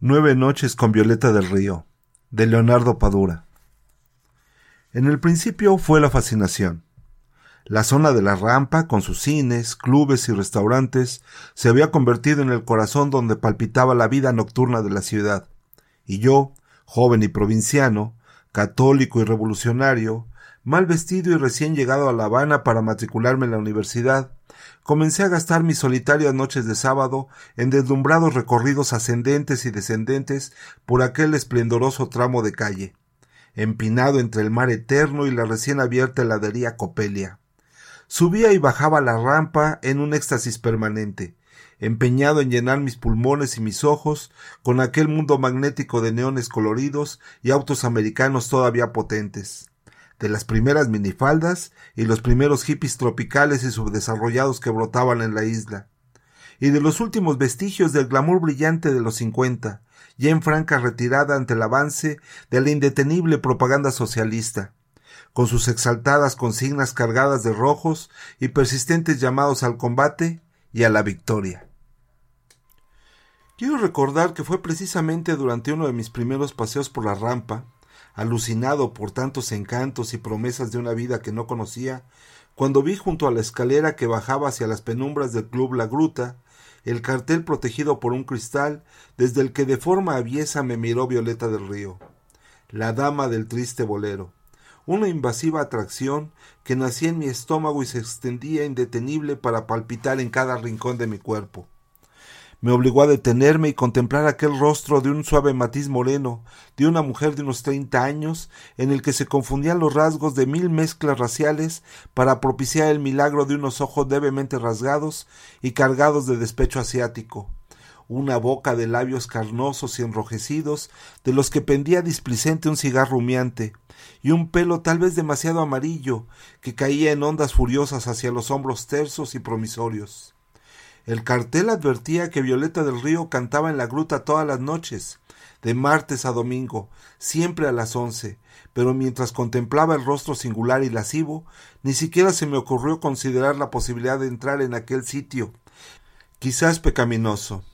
Nueve noches con Violeta del Río, de Leonardo Padura. En el principio fue la fascinación. La zona de la rampa, con sus cines, clubes y restaurantes, se había convertido en el corazón donde palpitaba la vida nocturna de la ciudad. Y yo, joven y provinciano, católico y revolucionario, mal vestido y recién llegado a La Habana para matricularme en la universidad, comencé a gastar mis solitarias noches de sábado en deslumbrados recorridos ascendentes y descendentes por aquel esplendoroso tramo de calle, empinado entre el mar eterno y la recién abierta heladería Copelia. Subía y bajaba la rampa en un éxtasis permanente, empeñado en llenar mis pulmones y mis ojos con aquel mundo magnético de neones coloridos y autos americanos todavía potentes de las primeras minifaldas y los primeros hippies tropicales y subdesarrollados que brotaban en la isla, y de los últimos vestigios del glamour brillante de los cincuenta, ya en franca retirada ante el avance de la indetenible propaganda socialista, con sus exaltadas consignas cargadas de rojos y persistentes llamados al combate y a la victoria. Quiero recordar que fue precisamente durante uno de mis primeros paseos por la rampa, alucinado por tantos encantos y promesas de una vida que no conocía, cuando vi junto a la escalera que bajaba hacia las penumbras del club La Gruta, el cartel protegido por un cristal, desde el que de forma aviesa me miró Violeta del Río, la dama del triste bolero, una invasiva atracción que nacía en mi estómago y se extendía indetenible para palpitar en cada rincón de mi cuerpo me obligó a detenerme y contemplar aquel rostro de un suave matiz moreno, de una mujer de unos treinta años, en el que se confundían los rasgos de mil mezclas raciales para propiciar el milagro de unos ojos levemente rasgados y cargados de despecho asiático, una boca de labios carnosos y enrojecidos, de los que pendía displicente un cigarro humeante, y un pelo tal vez demasiado amarillo, que caía en ondas furiosas hacia los hombros tersos y promisorios. El cartel advertía que Violeta del Río cantaba en la gruta todas las noches, de martes a domingo, siempre a las once, pero mientras contemplaba el rostro singular y lascivo, ni siquiera se me ocurrió considerar la posibilidad de entrar en aquel sitio, quizás pecaminoso,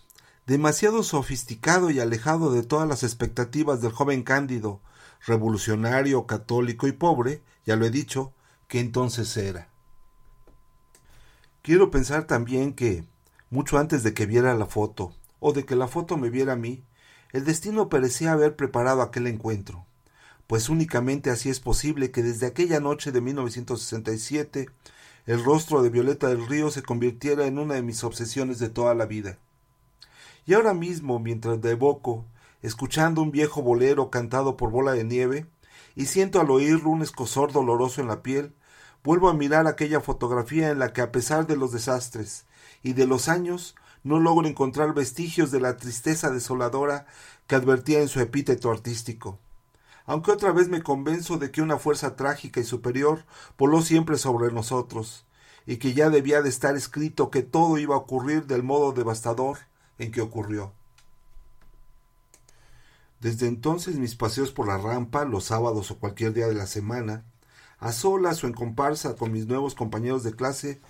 demasiado sofisticado y alejado de todas las expectativas del joven Cándido, revolucionario, católico y pobre, ya lo he dicho, que entonces era. Quiero pensar también que, mucho antes de que viera la foto, o de que la foto me viera a mí, el destino parecía haber preparado aquel encuentro, pues únicamente así es posible que desde aquella noche de 1967 el rostro de Violeta del Río se convirtiera en una de mis obsesiones de toda la vida. Y ahora mismo, mientras de evoco, escuchando un viejo bolero cantado por bola de nieve, y siento al oírlo un escosor doloroso en la piel, vuelvo a mirar aquella fotografía en la que a pesar de los desastres, y de los años no logro encontrar vestigios de la tristeza desoladora que advertía en su epíteto artístico. Aunque otra vez me convenzo de que una fuerza trágica y superior voló siempre sobre nosotros, y que ya debía de estar escrito que todo iba a ocurrir del modo devastador en que ocurrió. Desde entonces mis paseos por la rampa, los sábados o cualquier día de la semana, a solas o en comparsa con mis nuevos compañeros de clase,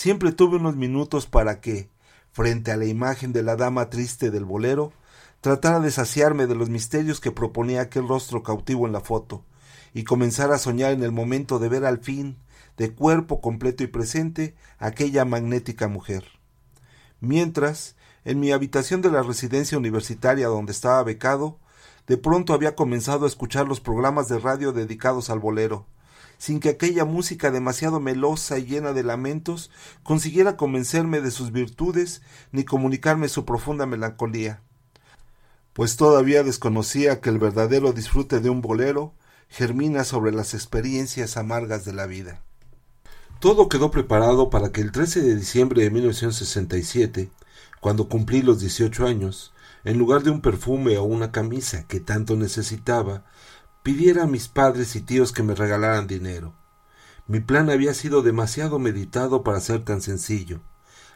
siempre tuve unos minutos para que, frente a la imagen de la dama triste del bolero, tratara de saciarme de los misterios que proponía aquel rostro cautivo en la foto, y comenzara a soñar en el momento de ver al fin, de cuerpo completo y presente, aquella magnética mujer. Mientras, en mi habitación de la residencia universitaria donde estaba becado, de pronto había comenzado a escuchar los programas de radio dedicados al bolero, sin que aquella música demasiado melosa y llena de lamentos consiguiera convencerme de sus virtudes ni comunicarme su profunda melancolía, pues todavía desconocía que el verdadero disfrute de un bolero germina sobre las experiencias amargas de la vida. Todo quedó preparado para que el 13 de diciembre de 1967, cuando cumplí los 18 años, en lugar de un perfume o una camisa que tanto necesitaba, pidiera a mis padres y tíos que me regalaran dinero. Mi plan había sido demasiado meditado para ser tan sencillo.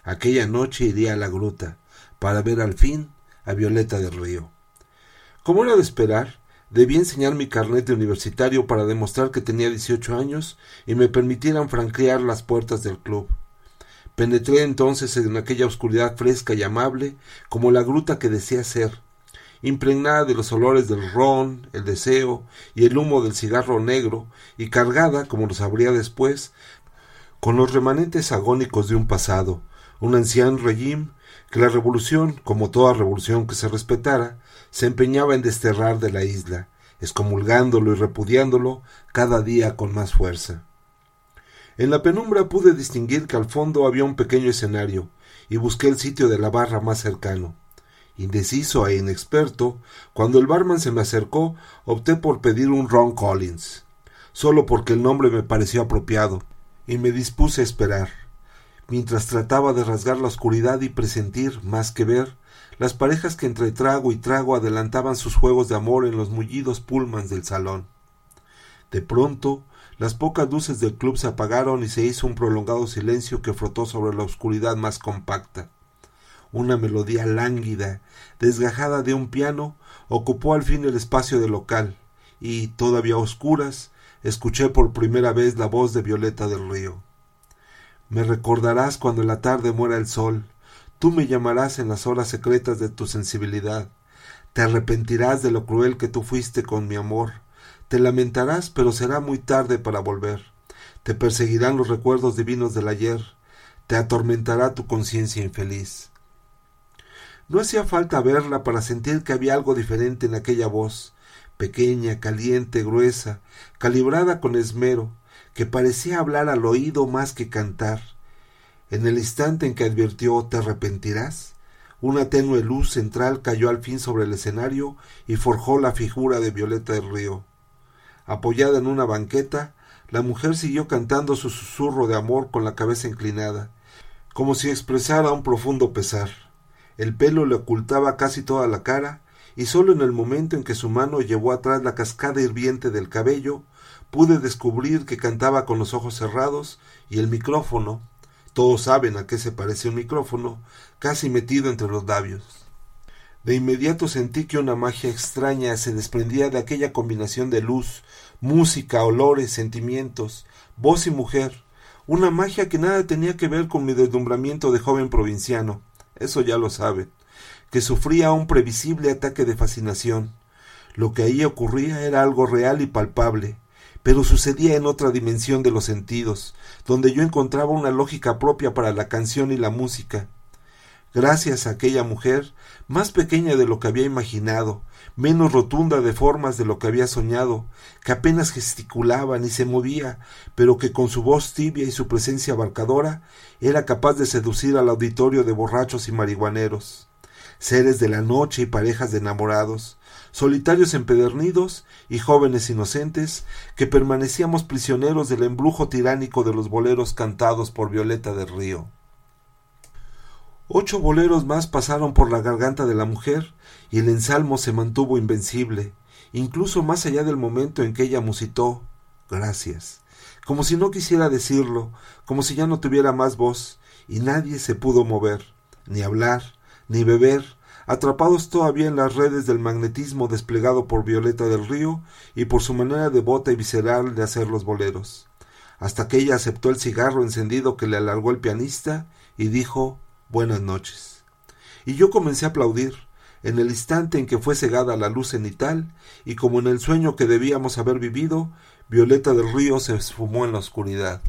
Aquella noche iría a la gruta, para ver al fin a Violeta del Río. Como era de esperar, debí enseñar mi carnet de universitario para demostrar que tenía dieciocho años y me permitieran franquear las puertas del club. Penetré entonces en aquella oscuridad fresca y amable como la gruta que decía ser, impregnada de los olores del ron, el deseo y el humo del cigarro negro, y cargada, como lo sabría después, con los remanentes agónicos de un pasado, un anciano régimen que la revolución, como toda revolución que se respetara, se empeñaba en desterrar de la isla, excomulgándolo y repudiándolo cada día con más fuerza. En la penumbra pude distinguir que al fondo había un pequeño escenario, y busqué el sitio de la barra más cercano. Indeciso e inexperto, cuando el barman se me acercó, opté por pedir un Ron Collins, solo porque el nombre me pareció apropiado, y me dispuse a esperar, mientras trataba de rasgar la oscuridad y presentir, más que ver, las parejas que entre trago y trago adelantaban sus juegos de amor en los mullidos pulmans del salón. De pronto, las pocas luces del club se apagaron y se hizo un prolongado silencio que frotó sobre la oscuridad más compacta. Una melodía lánguida, desgajada de un piano, ocupó al fin el espacio del local, y, todavía oscuras, escuché por primera vez la voz de Violeta del Río. Me recordarás cuando en la tarde muera el sol, tú me llamarás en las horas secretas de tu sensibilidad, te arrepentirás de lo cruel que tú fuiste con mi amor, te lamentarás, pero será muy tarde para volver. Te perseguirán los recuerdos divinos del ayer. Te atormentará tu conciencia infeliz. No hacía falta verla para sentir que había algo diferente en aquella voz, pequeña, caliente, gruesa, calibrada con esmero, que parecía hablar al oído más que cantar. En el instante en que advirtió te arrepentirás, una tenue luz central cayó al fin sobre el escenario y forjó la figura de Violeta del Río. Apoyada en una banqueta, la mujer siguió cantando su susurro de amor con la cabeza inclinada, como si expresara un profundo pesar. El pelo le ocultaba casi toda la cara, y sólo en el momento en que su mano llevó atrás la cascada hirviente del cabello, pude descubrir que cantaba con los ojos cerrados y el micrófono, todos saben a qué se parece un micrófono, casi metido entre los labios. De inmediato sentí que una magia extraña se desprendía de aquella combinación de luz, música, olores, sentimientos, voz y mujer, una magia que nada tenía que ver con mi deslumbramiento de joven provinciano, eso ya lo saben, que sufría un previsible ataque de fascinación. Lo que ahí ocurría era algo real y palpable, pero sucedía en otra dimensión de los sentidos, donde yo encontraba una lógica propia para la canción y la música, gracias a aquella mujer, más pequeña de lo que había imaginado, menos rotunda de formas de lo que había soñado, que apenas gesticulaba ni se movía, pero que con su voz tibia y su presencia abarcadora era capaz de seducir al auditorio de borrachos y marihuaneros, seres de la noche y parejas de enamorados, solitarios empedernidos y jóvenes inocentes, que permanecíamos prisioneros del embrujo tiránico de los boleros cantados por Violeta del Río. Ocho boleros más pasaron por la garganta de la mujer y el ensalmo se mantuvo invencible, incluso más allá del momento en que ella musitó gracias, como si no quisiera decirlo, como si ya no tuviera más voz, y nadie se pudo mover, ni hablar, ni beber, atrapados todavía en las redes del magnetismo desplegado por Violeta del Río y por su manera devota y visceral de hacer los boleros, hasta que ella aceptó el cigarro encendido que le alargó el pianista y dijo buenas noches. Y yo comencé a aplaudir, en el instante en que fue cegada la luz cenital, y como en el sueño que debíamos haber vivido, Violeta del Río se esfumó en la oscuridad.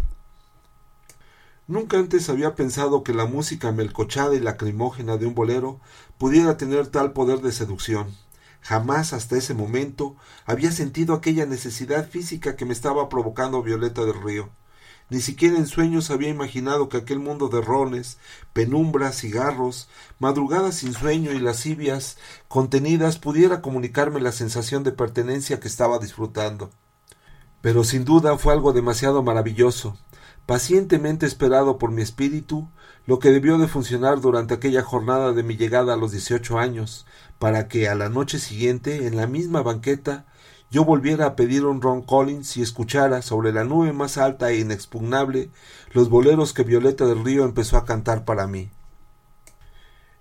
Nunca antes había pensado que la música melcochada y lacrimógena de un bolero pudiera tener tal poder de seducción. Jamás hasta ese momento había sentido aquella necesidad física que me estaba provocando Violeta del Río. Ni siquiera en sueños había imaginado que aquel mundo de rones, penumbras, cigarros, madrugadas sin sueño y lascivias contenidas pudiera comunicarme la sensación de pertenencia que estaba disfrutando. Pero sin duda fue algo demasiado maravilloso, pacientemente esperado por mi espíritu, lo que debió de funcionar durante aquella jornada de mi llegada a los dieciocho años, para que a la noche siguiente, en la misma banqueta, yo volviera a pedir un Ron Collins y escuchara sobre la nube más alta e inexpugnable los boleros que Violeta del Río empezó a cantar para mí.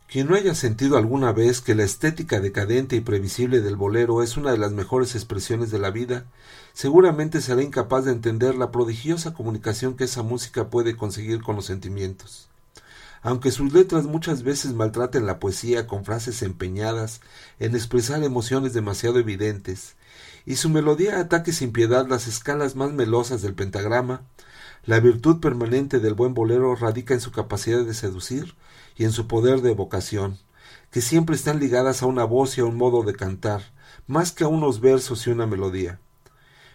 Quien no haya sentido alguna vez que la estética decadente y previsible del bolero es una de las mejores expresiones de la vida, seguramente será incapaz de entender la prodigiosa comunicación que esa música puede conseguir con los sentimientos. aunque sus letras muchas veces maltraten la poesía con frases empeñadas en expresar emociones demasiado evidentes, y su melodía ataque sin piedad las escalas más melosas del pentagrama, la virtud permanente del buen bolero radica en su capacidad de seducir y en su poder de evocación, que siempre están ligadas a una voz y a un modo de cantar, más que a unos versos y una melodía.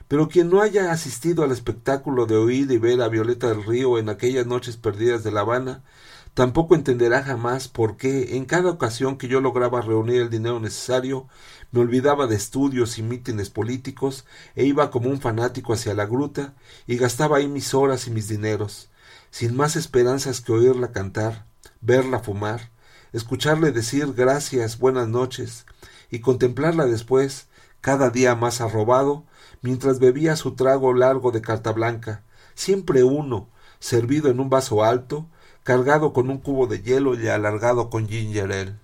Pero quien no haya asistido al espectáculo de oír y ver a Violeta del Río en aquellas noches perdidas de La Habana, tampoco entenderá jamás por qué, en cada ocasión que yo lograba reunir el dinero necesario, me olvidaba de estudios y mítines políticos e iba como un fanático hacia la gruta y gastaba ahí mis horas y mis dineros, sin más esperanzas que oírla cantar, verla fumar, escucharle decir gracias, buenas noches, y contemplarla después, cada día más arrobado, mientras bebía su trago largo de carta blanca, siempre uno, servido en un vaso alto, cargado con un cubo de hielo y alargado con ginger ale.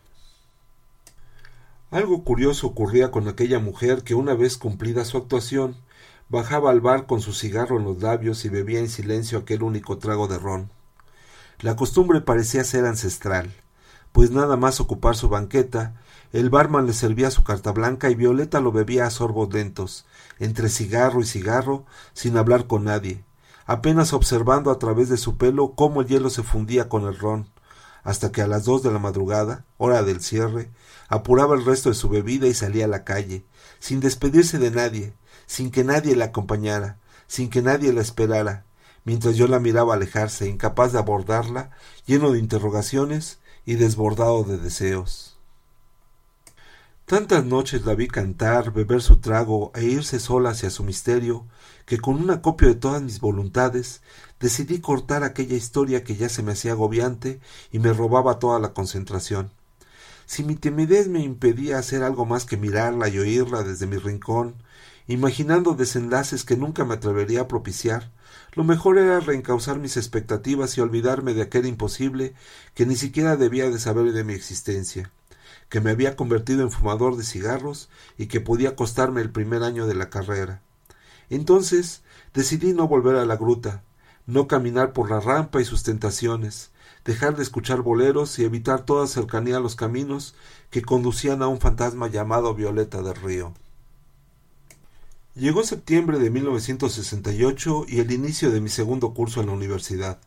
Algo curioso ocurría con aquella mujer que una vez cumplida su actuación, bajaba al bar con su cigarro en los labios y bebía en silencio aquel único trago de ron. La costumbre parecía ser ancestral, pues nada más ocupar su banqueta, el barman le servía su carta blanca y Violeta lo bebía a sorbos lentos, entre cigarro y cigarro, sin hablar con nadie, apenas observando a través de su pelo cómo el hielo se fundía con el ron, hasta que a las dos de la madrugada, hora del cierre, apuraba el resto de su bebida y salía a la calle, sin despedirse de nadie, sin que nadie la acompañara, sin que nadie la esperara, mientras yo la miraba alejarse, incapaz de abordarla, lleno de interrogaciones y desbordado de deseos. Tantas noches la vi cantar, beber su trago e irse sola hacia su misterio, que con un acopio de todas mis voluntades decidí cortar aquella historia que ya se me hacía agobiante y me robaba toda la concentración. Si mi timidez me impedía hacer algo más que mirarla y oírla desde mi rincón, imaginando desenlaces que nunca me atrevería a propiciar, lo mejor era reencauzar mis expectativas y olvidarme de aquel imposible que ni siquiera debía de saber de mi existencia que me había convertido en fumador de cigarros y que podía costarme el primer año de la carrera. Entonces decidí no volver a la gruta, no caminar por la rampa y sus tentaciones, dejar de escuchar boleros y evitar toda cercanía a los caminos que conducían a un fantasma llamado Violeta del Río. Llegó septiembre de 1968 y el inicio de mi segundo curso en la universidad.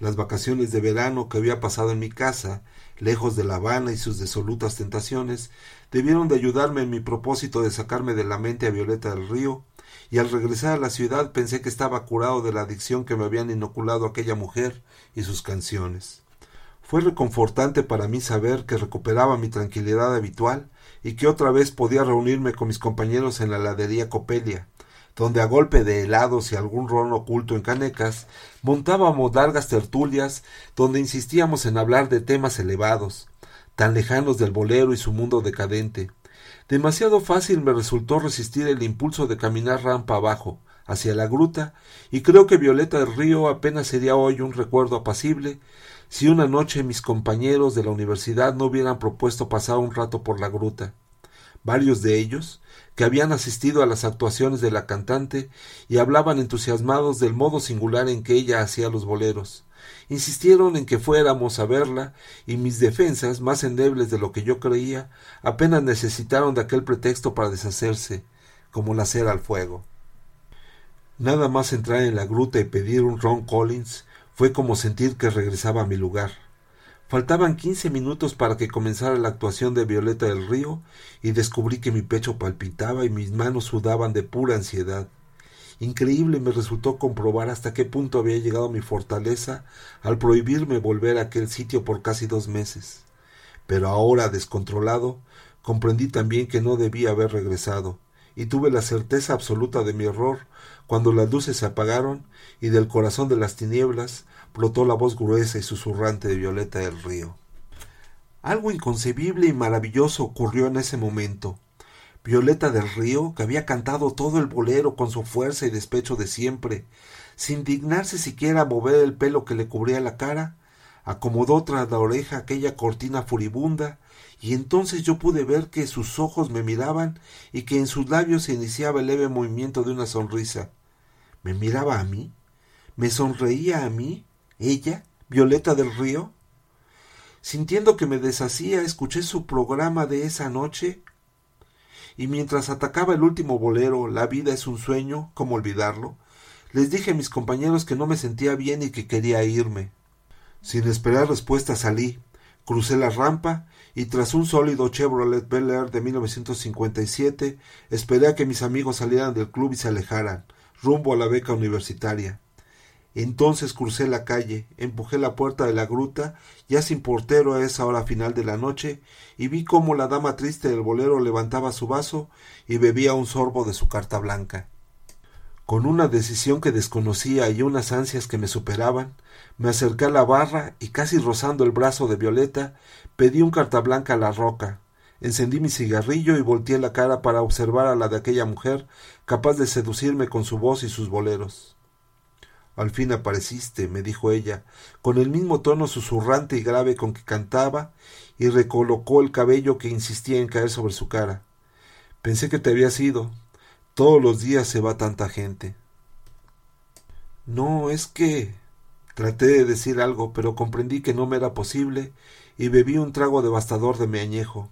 Las vacaciones de verano que había pasado en mi casa lejos de La Habana y sus desolutas tentaciones, debieron de ayudarme en mi propósito de sacarme de la mente a Violeta del Río, y al regresar a la ciudad pensé que estaba curado de la adicción que me habían inoculado aquella mujer y sus canciones. Fue reconfortante para mí saber que recuperaba mi tranquilidad habitual y que otra vez podía reunirme con mis compañeros en la heladería Copelia, donde a golpe de helados y algún ron oculto en canecas, montábamos largas tertulias donde insistíamos en hablar de temas elevados, tan lejanos del bolero y su mundo decadente. Demasiado fácil me resultó resistir el impulso de caminar rampa abajo, hacia la gruta, y creo que Violeta del Río apenas sería hoy un recuerdo apacible si una noche mis compañeros de la universidad no hubieran propuesto pasar un rato por la gruta. Varios de ellos, que habían asistido a las actuaciones de la cantante y hablaban entusiasmados del modo singular en que ella hacía los boleros. Insistieron en que fuéramos a verla, y mis defensas, más endebles de lo que yo creía, apenas necesitaron de aquel pretexto para deshacerse, como la cera al fuego. Nada más entrar en la gruta y pedir un Ron Collins fue como sentir que regresaba a mi lugar. Faltaban quince minutos para que comenzara la actuación de Violeta del Río y descubrí que mi pecho palpitaba y mis manos sudaban de pura ansiedad. Increíble me resultó comprobar hasta qué punto había llegado mi fortaleza al prohibirme volver a aquel sitio por casi dos meses. Pero ahora, descontrolado, comprendí también que no debía haber regresado, y tuve la certeza absoluta de mi error cuando las luces se apagaron y del corazón de las tinieblas brotó la voz gruesa y susurrante de Violeta del Río. Algo inconcebible y maravilloso ocurrió en ese momento. Violeta del Río, que había cantado todo el bolero con su fuerza y despecho de siempre, sin dignarse siquiera a mover el pelo que le cubría la cara, acomodó tras la oreja aquella cortina furibunda, y entonces yo pude ver que sus ojos me miraban y que en sus labios se iniciaba el leve movimiento de una sonrisa. ¿Me miraba a mí? ¿Me sonreía a mí? ¿Ella? ¿Violeta del Río? Sintiendo que me deshacía, escuché su programa de esa noche y mientras atacaba el último bolero, La vida es un sueño, ¿cómo olvidarlo? Les dije a mis compañeros que no me sentía bien y que quería irme. Sin esperar respuesta salí, crucé la rampa y tras un sólido Chevrolet Bel Air de 1957 esperé a que mis amigos salieran del club y se alejaran, rumbo a la beca universitaria. Entonces crucé la calle, empujé la puerta de la gruta, ya sin portero a esa hora final de la noche, y vi cómo la dama triste del bolero levantaba su vaso y bebía un sorbo de su carta blanca. Con una decisión que desconocía y unas ansias que me superaban, me acerqué a la barra y casi rozando el brazo de Violeta, pedí un carta blanca a la roca. Encendí mi cigarrillo y volteé la cara para observar a la de aquella mujer capaz de seducirme con su voz y sus boleros. Al fin apareciste, me dijo ella, con el mismo tono susurrante y grave con que cantaba, y recolocó el cabello que insistía en caer sobre su cara. Pensé que te habías ido. Todos los días se va tanta gente. No, es que. Traté de decir algo, pero comprendí que no me era posible, y bebí un trago devastador de mi añejo.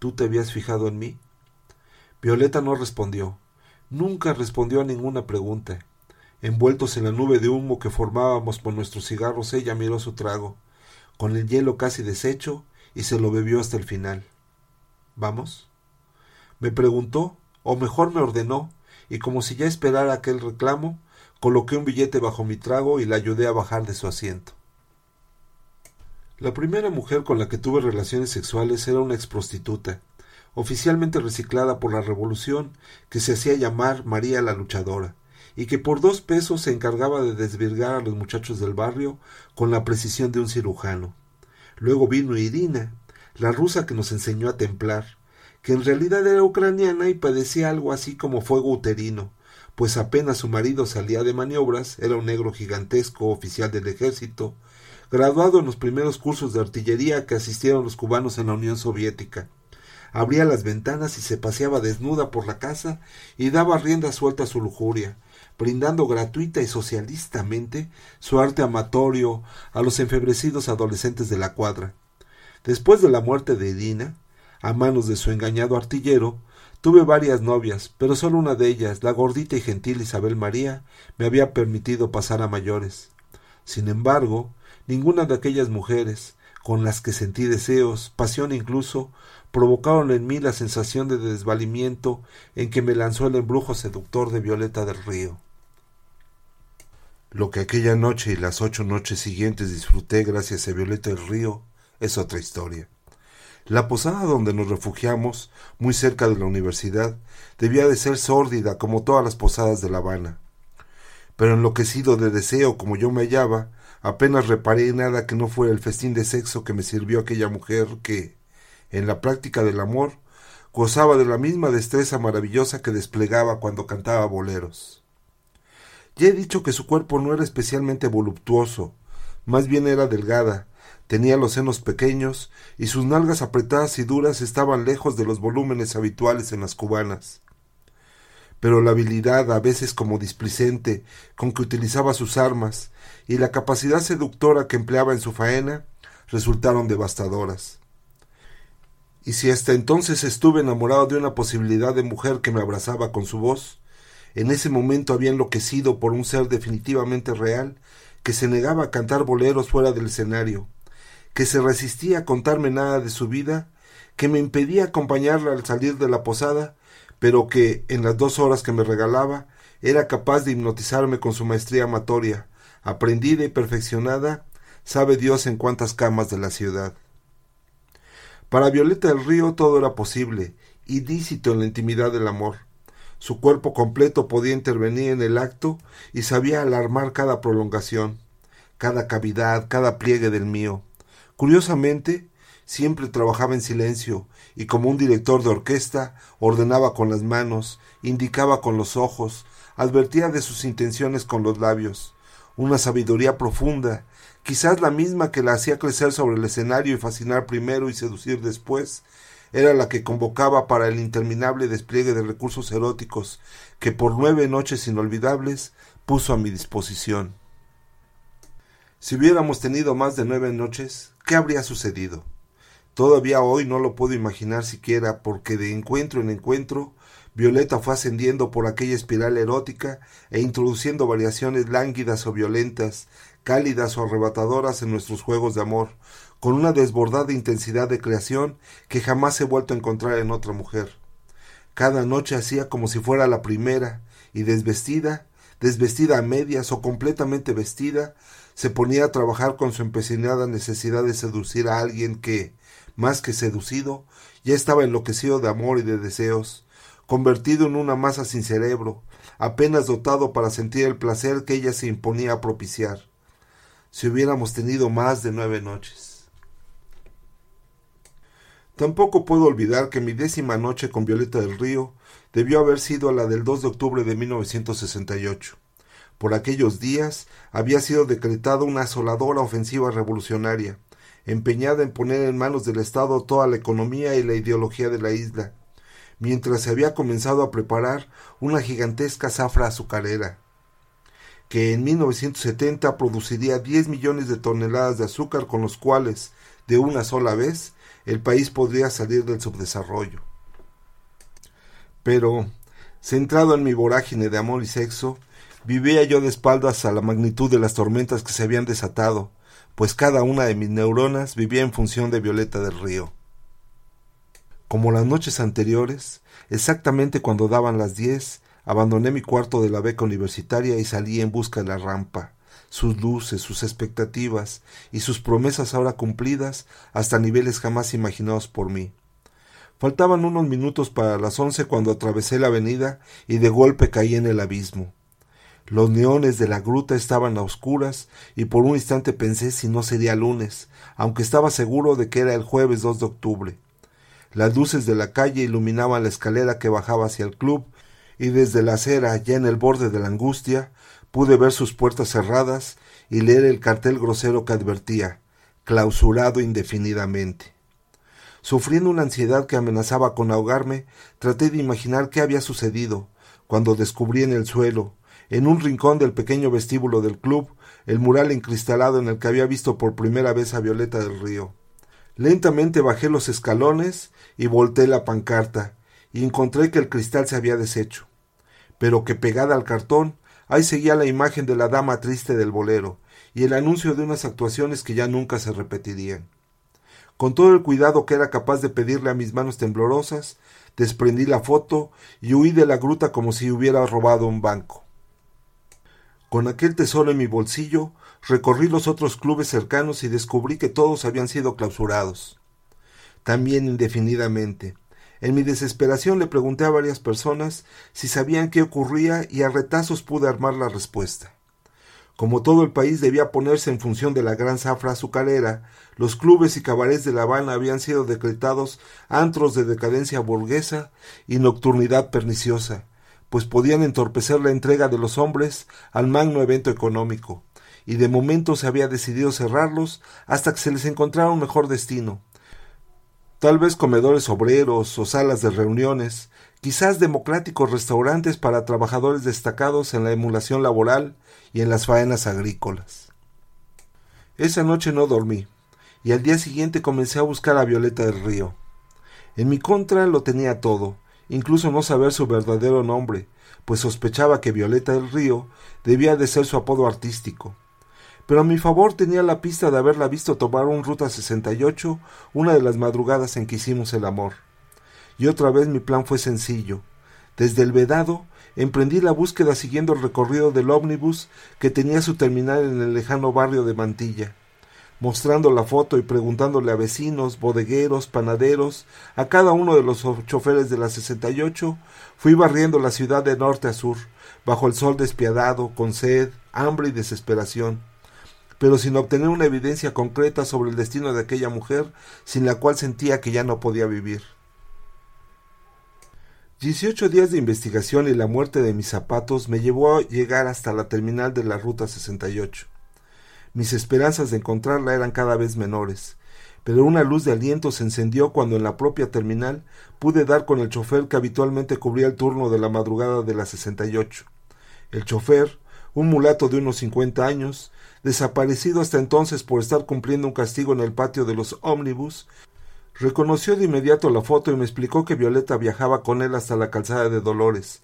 ¿Tú te habías fijado en mí? Violeta no respondió. Nunca respondió a ninguna pregunta. Envueltos en la nube de humo que formábamos por nuestros cigarros, ella miró su trago, con el hielo casi deshecho, y se lo bebió hasta el final. ¿Vamos? Me preguntó, o mejor me ordenó, y como si ya esperara aquel reclamo, coloqué un billete bajo mi trago y la ayudé a bajar de su asiento. La primera mujer con la que tuve relaciones sexuales era una exprostituta, oficialmente reciclada por la Revolución, que se hacía llamar María la Luchadora y que por dos pesos se encargaba de desvirgar a los muchachos del barrio con la precisión de un cirujano. Luego vino Irina, la rusa que nos enseñó a templar, que en realidad era ucraniana y padecía algo así como fuego uterino, pues apenas su marido salía de maniobras, era un negro gigantesco oficial del ejército, graduado en los primeros cursos de artillería que asistieron los cubanos en la Unión Soviética. Abría las ventanas y se paseaba desnuda por la casa y daba rienda suelta a su lujuria, brindando gratuita y socialistamente su arte amatorio a los enfebrecidos adolescentes de la cuadra. Después de la muerte de Edina, a manos de su engañado artillero, tuve varias novias, pero solo una de ellas, la gordita y gentil Isabel María, me había permitido pasar a mayores. Sin embargo, ninguna de aquellas mujeres, con las que sentí deseos, pasión incluso, provocaron en mí la sensación de desvalimiento en que me lanzó el embrujo seductor de Violeta del Río. Lo que aquella noche y las ocho noches siguientes disfruté gracias a Violeta del Río es otra historia. La posada donde nos refugiamos, muy cerca de la universidad, debía de ser sórdida como todas las posadas de La Habana. Pero enloquecido de deseo como yo me hallaba, apenas reparé nada que no fuera el festín de sexo que me sirvió aquella mujer que, en la práctica del amor, gozaba de la misma destreza maravillosa que desplegaba cuando cantaba boleros. Ya he dicho que su cuerpo no era especialmente voluptuoso, más bien era delgada, tenía los senos pequeños y sus nalgas apretadas y duras estaban lejos de los volúmenes habituales en las cubanas. Pero la habilidad, a veces como displicente, con que utilizaba sus armas y la capacidad seductora que empleaba en su faena resultaron devastadoras. Y si hasta entonces estuve enamorado de una posibilidad de mujer que me abrazaba con su voz, en ese momento había enloquecido por un ser definitivamente real que se negaba a cantar boleros fuera del escenario, que se resistía a contarme nada de su vida, que me impedía acompañarla al salir de la posada, pero que, en las dos horas que me regalaba, era capaz de hipnotizarme con su maestría amatoria, aprendida y perfeccionada, sabe Dios en cuántas camas de la ciudad. Para Violeta del Río todo era posible, ilícito en la intimidad del amor. Su cuerpo completo podía intervenir en el acto y sabía alarmar cada prolongación, cada cavidad, cada pliegue del mío. Curiosamente, siempre trabajaba en silencio y como un director de orquesta ordenaba con las manos, indicaba con los ojos, advertía de sus intenciones con los labios. Una sabiduría profunda quizás la misma que la hacía crecer sobre el escenario y fascinar primero y seducir después, era la que convocaba para el interminable despliegue de recursos eróticos que por nueve noches inolvidables puso a mi disposición. Si hubiéramos tenido más de nueve noches, ¿qué habría sucedido? Todavía hoy no lo puedo imaginar siquiera porque de encuentro en encuentro Violeta fue ascendiendo por aquella espiral erótica e introduciendo variaciones lánguidas o violentas, cálidas o arrebatadoras en nuestros juegos de amor, con una desbordada intensidad de creación que jamás he vuelto a encontrar en otra mujer. Cada noche hacía como si fuera la primera, y desvestida, desvestida a medias o completamente vestida, se ponía a trabajar con su empecinada necesidad de seducir a alguien que, más que seducido, ya estaba enloquecido de amor y de deseos, convertido en una masa sin cerebro, apenas dotado para sentir el placer que ella se imponía a propiciar. Si hubiéramos tenido más de nueve noches. Tampoco puedo olvidar que mi décima noche con Violeta del Río debió haber sido la del 2 de octubre de 1968. Por aquellos días había sido decretada una asoladora ofensiva revolucionaria, empeñada en poner en manos del Estado toda la economía y la ideología de la isla, mientras se había comenzado a preparar una gigantesca zafra azucarera, que en 1970 produciría 10 millones de toneladas de azúcar con los cuales, de una sola vez, el país podría salir del subdesarrollo. Pero, centrado en mi vorágine de amor y sexo, vivía yo de espaldas a la magnitud de las tormentas que se habían desatado, pues cada una de mis neuronas vivía en función de Violeta del Río. Como las noches anteriores, exactamente cuando daban las diez, abandoné mi cuarto de la beca universitaria y salí en busca de la rampa, sus luces, sus expectativas y sus promesas ahora cumplidas hasta niveles jamás imaginados por mí. Faltaban unos minutos para las once cuando atravesé la avenida y de golpe caí en el abismo. Los neones de la gruta estaban a oscuras y por un instante pensé si no sería lunes, aunque estaba seguro de que era el jueves 2 de octubre. Las luces de la calle iluminaban la escalera que bajaba hacia el club y desde la acera, ya en el borde de la angustia, pude ver sus puertas cerradas y leer el cartel grosero que advertía clausurado indefinidamente. Sufriendo una ansiedad que amenazaba con ahogarme, traté de imaginar qué había sucedido, cuando descubrí en el suelo, en un rincón del pequeño vestíbulo del club, el mural encristalado en el que había visto por primera vez a Violeta del Río. Lentamente bajé los escalones y volteé la pancarta, y encontré que el cristal se había deshecho, pero que pegada al cartón ahí seguía la imagen de la dama triste del bolero y el anuncio de unas actuaciones que ya nunca se repetirían. Con todo el cuidado que era capaz de pedirle a mis manos temblorosas, desprendí la foto y huí de la gruta como si hubiera robado un banco. Con aquel tesoro en mi bolsillo, recorrí los otros clubes cercanos y descubrí que todos habían sido clausurados. También indefinidamente. En mi desesperación le pregunté a varias personas si sabían qué ocurría y a retazos pude armar la respuesta. Como todo el país debía ponerse en función de la gran zafra azucarera, los clubes y cabarets de La Habana habían sido decretados antros de decadencia burguesa y nocturnidad perniciosa, pues podían entorpecer la entrega de los hombres al magno evento económico, y de momento se había decidido cerrarlos hasta que se les encontrara un mejor destino. Tal vez comedores obreros o salas de reuniones, quizás democráticos restaurantes para trabajadores destacados en la emulación laboral y en las faenas agrícolas. Esa noche no dormí, y al día siguiente comencé a buscar a Violeta del Río. En mi contra lo tenía todo, incluso no saber su verdadero nombre, pues sospechaba que Violeta del Río debía de ser su apodo artístico. Pero a mi favor tenía la pista de haberla visto tomar un Ruta 68 una de las madrugadas en que hicimos el amor. Y otra vez mi plan fue sencillo. Desde el vedado emprendí la búsqueda siguiendo el recorrido del ómnibus que tenía su terminal en el lejano barrio de Mantilla mostrando la foto y preguntándole a vecinos, bodegueros, panaderos, a cada uno de los choferes de la 68, fui barriendo la ciudad de norte a sur, bajo el sol despiadado, con sed, hambre y desesperación, pero sin obtener una evidencia concreta sobre el destino de aquella mujer, sin la cual sentía que ya no podía vivir. Dieciocho días de investigación y la muerte de mis zapatos me llevó a llegar hasta la terminal de la Ruta 68. Mis esperanzas de encontrarla eran cada vez menores, pero una luz de aliento se encendió cuando en la propia terminal pude dar con el chofer que habitualmente cubría el turno de la madrugada de la 68. El chofer, un mulato de unos cincuenta años, desaparecido hasta entonces por estar cumpliendo un castigo en el patio de los ómnibus, reconoció de inmediato la foto y me explicó que Violeta viajaba con él hasta la calzada de Dolores,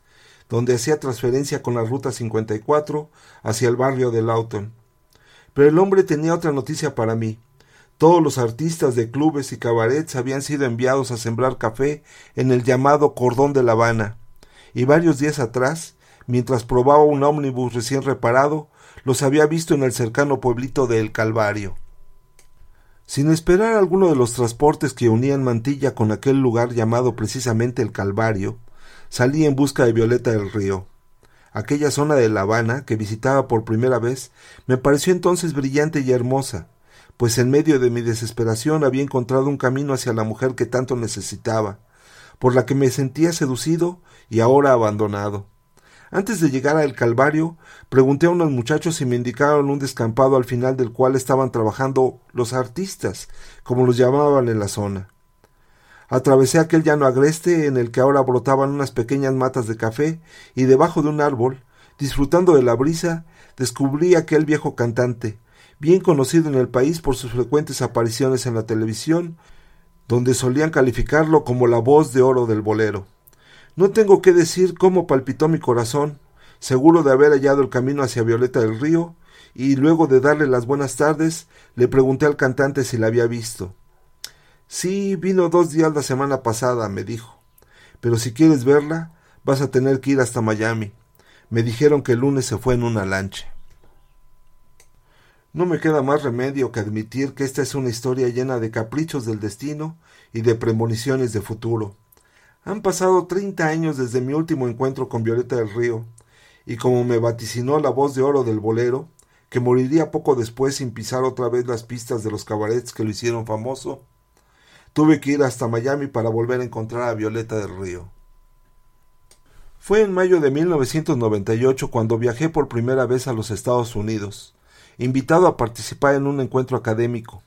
donde hacía transferencia con la ruta 54 hacia el barrio de Lawton. Pero el hombre tenía otra noticia para mí. Todos los artistas de clubes y cabarets habían sido enviados a sembrar café en el llamado Cordón de La Habana, y varios días atrás, mientras probaba un ómnibus recién reparado, los había visto en el cercano pueblito de El Calvario. Sin esperar alguno de los transportes que unían Mantilla con aquel lugar llamado precisamente El Calvario, salí en busca de Violeta del Río. Aquella zona de La Habana, que visitaba por primera vez, me pareció entonces brillante y hermosa, pues en medio de mi desesperación había encontrado un camino hacia la mujer que tanto necesitaba, por la que me sentía seducido y ahora abandonado. Antes de llegar al Calvario, pregunté a unos muchachos y me indicaron un descampado al final del cual estaban trabajando los artistas, como los llamaban en la zona. Atravesé aquel llano agreste en el que ahora brotaban unas pequeñas matas de café y debajo de un árbol, disfrutando de la brisa, descubrí aquel viejo cantante, bien conocido en el país por sus frecuentes apariciones en la televisión, donde solían calificarlo como la voz de oro del bolero. No tengo que decir cómo palpitó mi corazón, seguro de haber hallado el camino hacia Violeta del Río, y luego de darle las buenas tardes, le pregunté al cantante si la había visto. Sí, vino dos días la semana pasada, me dijo. Pero si quieres verla, vas a tener que ir hasta Miami. Me dijeron que el lunes se fue en una lancha. No me queda más remedio que admitir que esta es una historia llena de caprichos del destino y de premoniciones de futuro. Han pasado treinta años desde mi último encuentro con Violeta del Río, y como me vaticinó la voz de oro del bolero, que moriría poco después sin pisar otra vez las pistas de los cabarets que lo hicieron famoso, tuve que ir hasta Miami para volver a encontrar a Violeta del Río. Fue en mayo de 1998 cuando viajé por primera vez a los Estados Unidos, invitado a participar en un encuentro académico,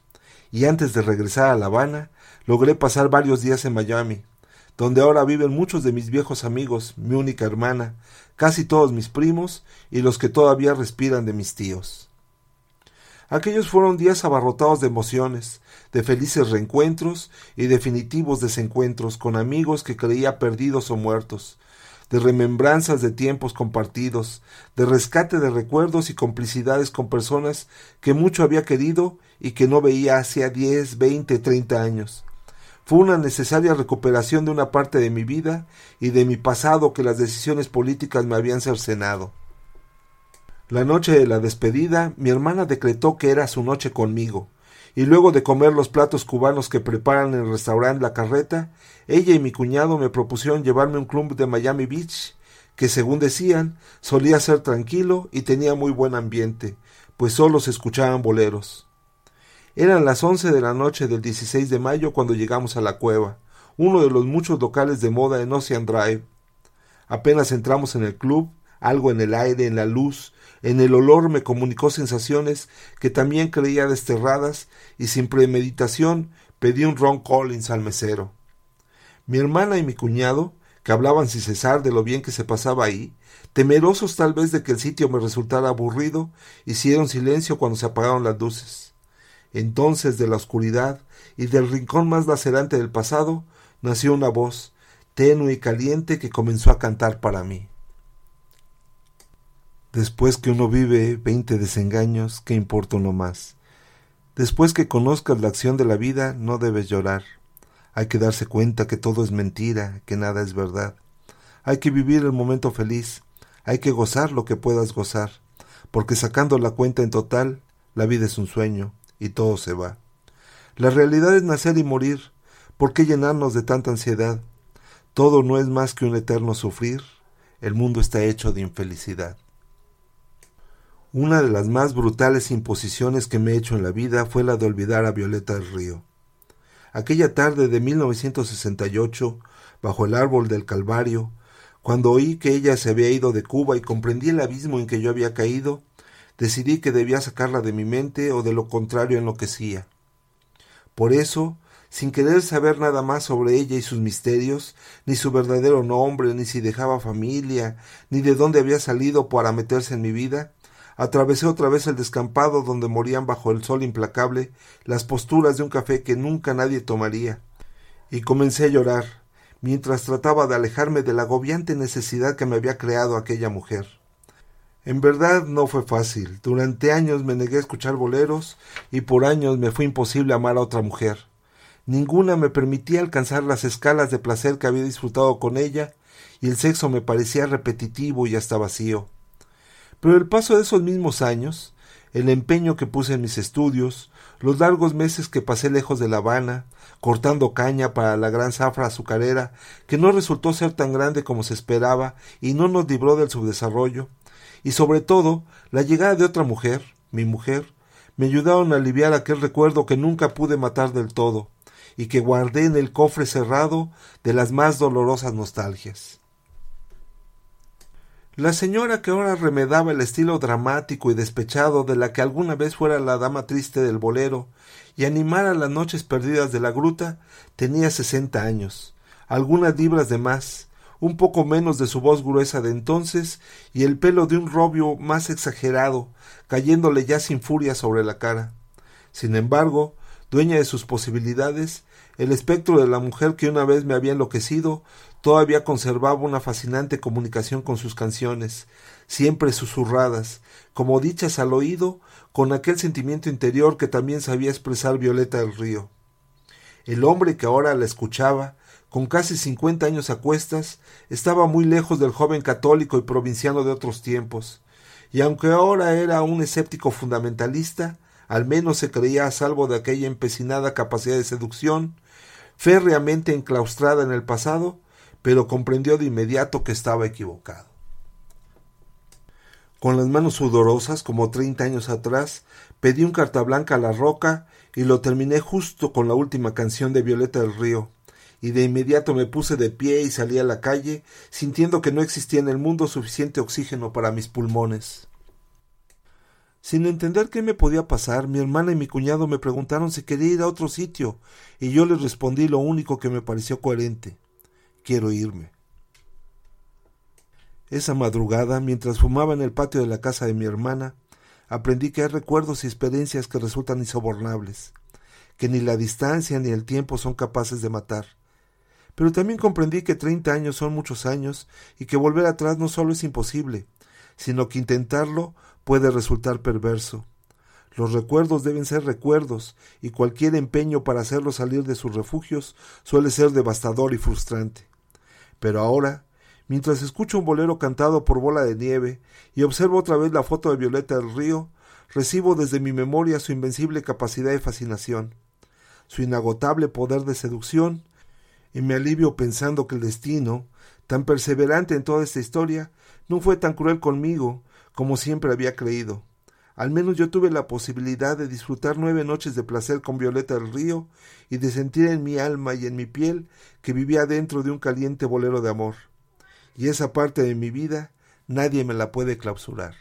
y antes de regresar a La Habana, logré pasar varios días en Miami, donde ahora viven muchos de mis viejos amigos, mi única hermana, casi todos mis primos y los que todavía respiran de mis tíos. Aquellos fueron días abarrotados de emociones, de felices reencuentros y definitivos desencuentros con amigos que creía perdidos o muertos, de remembranzas de tiempos compartidos, de rescate de recuerdos y complicidades con personas que mucho había querido y que no veía hacía diez, veinte, treinta años, fue una necesaria recuperación de una parte de mi vida y de mi pasado que las decisiones políticas me habían cercenado. La noche de la despedida, mi hermana decretó que era su noche conmigo, y luego de comer los platos cubanos que preparan el restaurante La Carreta, ella y mi cuñado me propusieron llevarme a un club de Miami Beach, que según decían, solía ser tranquilo y tenía muy buen ambiente, pues solo se escuchaban boleros. Eran las once de la noche del 16 de mayo cuando llegamos a la cueva, uno de los muchos locales de moda en Ocean Drive. Apenas entramos en el club, algo en el aire, en la luz, en el olor me comunicó sensaciones que también creía desterradas y sin premeditación pedí un Ron Collins al mesero. Mi hermana y mi cuñado, que hablaban sin cesar de lo bien que se pasaba ahí, temerosos tal vez de que el sitio me resultara aburrido, hicieron silencio cuando se apagaron las luces. Entonces de la oscuridad y del rincón más lacerante del pasado nació una voz, tenue y caliente, que comenzó a cantar para mí. Después que uno vive veinte desengaños, ¿qué importa uno más? Después que conozcas la acción de la vida, no debes llorar. Hay que darse cuenta que todo es mentira, que nada es verdad. Hay que vivir el momento feliz, hay que gozar lo que puedas gozar, porque sacando la cuenta en total, la vida es un sueño, y todo se va. La realidad es nacer y morir. ¿Por qué llenarnos de tanta ansiedad? Todo no es más que un eterno sufrir. El mundo está hecho de infelicidad. Una de las más brutales imposiciones que me he hecho en la vida fue la de olvidar a Violeta del Río. Aquella tarde de 1968, bajo el árbol del Calvario, cuando oí que ella se había ido de Cuba y comprendí el abismo en que yo había caído, decidí que debía sacarla de mi mente o de lo contrario enloquecía. Por eso, sin querer saber nada más sobre ella y sus misterios, ni su verdadero nombre, ni si dejaba familia, ni de dónde había salido para meterse en mi vida, atravesé otra vez el descampado donde morían bajo el sol implacable las posturas de un café que nunca nadie tomaría, y comencé a llorar, mientras trataba de alejarme de la agobiante necesidad que me había creado aquella mujer. En verdad no fue fácil. Durante años me negué a escuchar boleros y por años me fue imposible amar a otra mujer. Ninguna me permitía alcanzar las escalas de placer que había disfrutado con ella, y el sexo me parecía repetitivo y hasta vacío. Pero el paso de esos mismos años, el empeño que puse en mis estudios, los largos meses que pasé lejos de La Habana, cortando caña para la gran zafra azucarera, que no resultó ser tan grande como se esperaba y no nos libró del subdesarrollo, y sobre todo la llegada de otra mujer, mi mujer, me ayudaron a aliviar aquel recuerdo que nunca pude matar del todo, y que guardé en el cofre cerrado de las más dolorosas nostalgias. La señora que ahora remedaba el estilo dramático y despechado de la que alguna vez fuera la dama triste del bolero y animara las noches perdidas de la gruta, tenía sesenta años, algunas libras de más, un poco menos de su voz gruesa de entonces y el pelo de un robio más exagerado, cayéndole ya sin furia sobre la cara. Sin embargo, dueña de sus posibilidades, el espectro de la mujer que una vez me había enloquecido todavía conservaba una fascinante comunicación con sus canciones, siempre susurradas, como dichas al oído, con aquel sentimiento interior que también sabía expresar Violeta del Río. El hombre que ahora la escuchaba, con casi cincuenta años a cuestas, estaba muy lejos del joven católico y provinciano de otros tiempos, y aunque ahora era un escéptico fundamentalista, al menos se creía a salvo de aquella empecinada capacidad de seducción, férreamente enclaustrada en el pasado, pero comprendió de inmediato que estaba equivocado. Con las manos sudorosas, como treinta años atrás, pedí un carta blanca a la roca y lo terminé justo con la última canción de Violeta del Río, y de inmediato me puse de pie y salí a la calle, sintiendo que no existía en el mundo suficiente oxígeno para mis pulmones. Sin entender qué me podía pasar, mi hermana y mi cuñado me preguntaron si quería ir a otro sitio, y yo les respondí lo único que me pareció coherente. Quiero irme. Esa madrugada, mientras fumaba en el patio de la casa de mi hermana, aprendí que hay recuerdos y experiencias que resultan insobornables, que ni la distancia ni el tiempo son capaces de matar. Pero también comprendí que treinta años son muchos años y que volver atrás no solo es imposible, sino que intentarlo puede resultar perverso. Los recuerdos deben ser recuerdos, y cualquier empeño para hacerlos salir de sus refugios suele ser devastador y frustrante. Pero ahora, mientras escucho un bolero cantado por bola de nieve y observo otra vez la foto de Violeta del Río, recibo desde mi memoria su invencible capacidad de fascinación, su inagotable poder de seducción, y me alivio pensando que el destino, tan perseverante en toda esta historia, no fue tan cruel conmigo como siempre había creído. Al menos yo tuve la posibilidad de disfrutar nueve noches de placer con Violeta del Río y de sentir en mi alma y en mi piel que vivía dentro de un caliente bolero de amor. Y esa parte de mi vida nadie me la puede clausurar.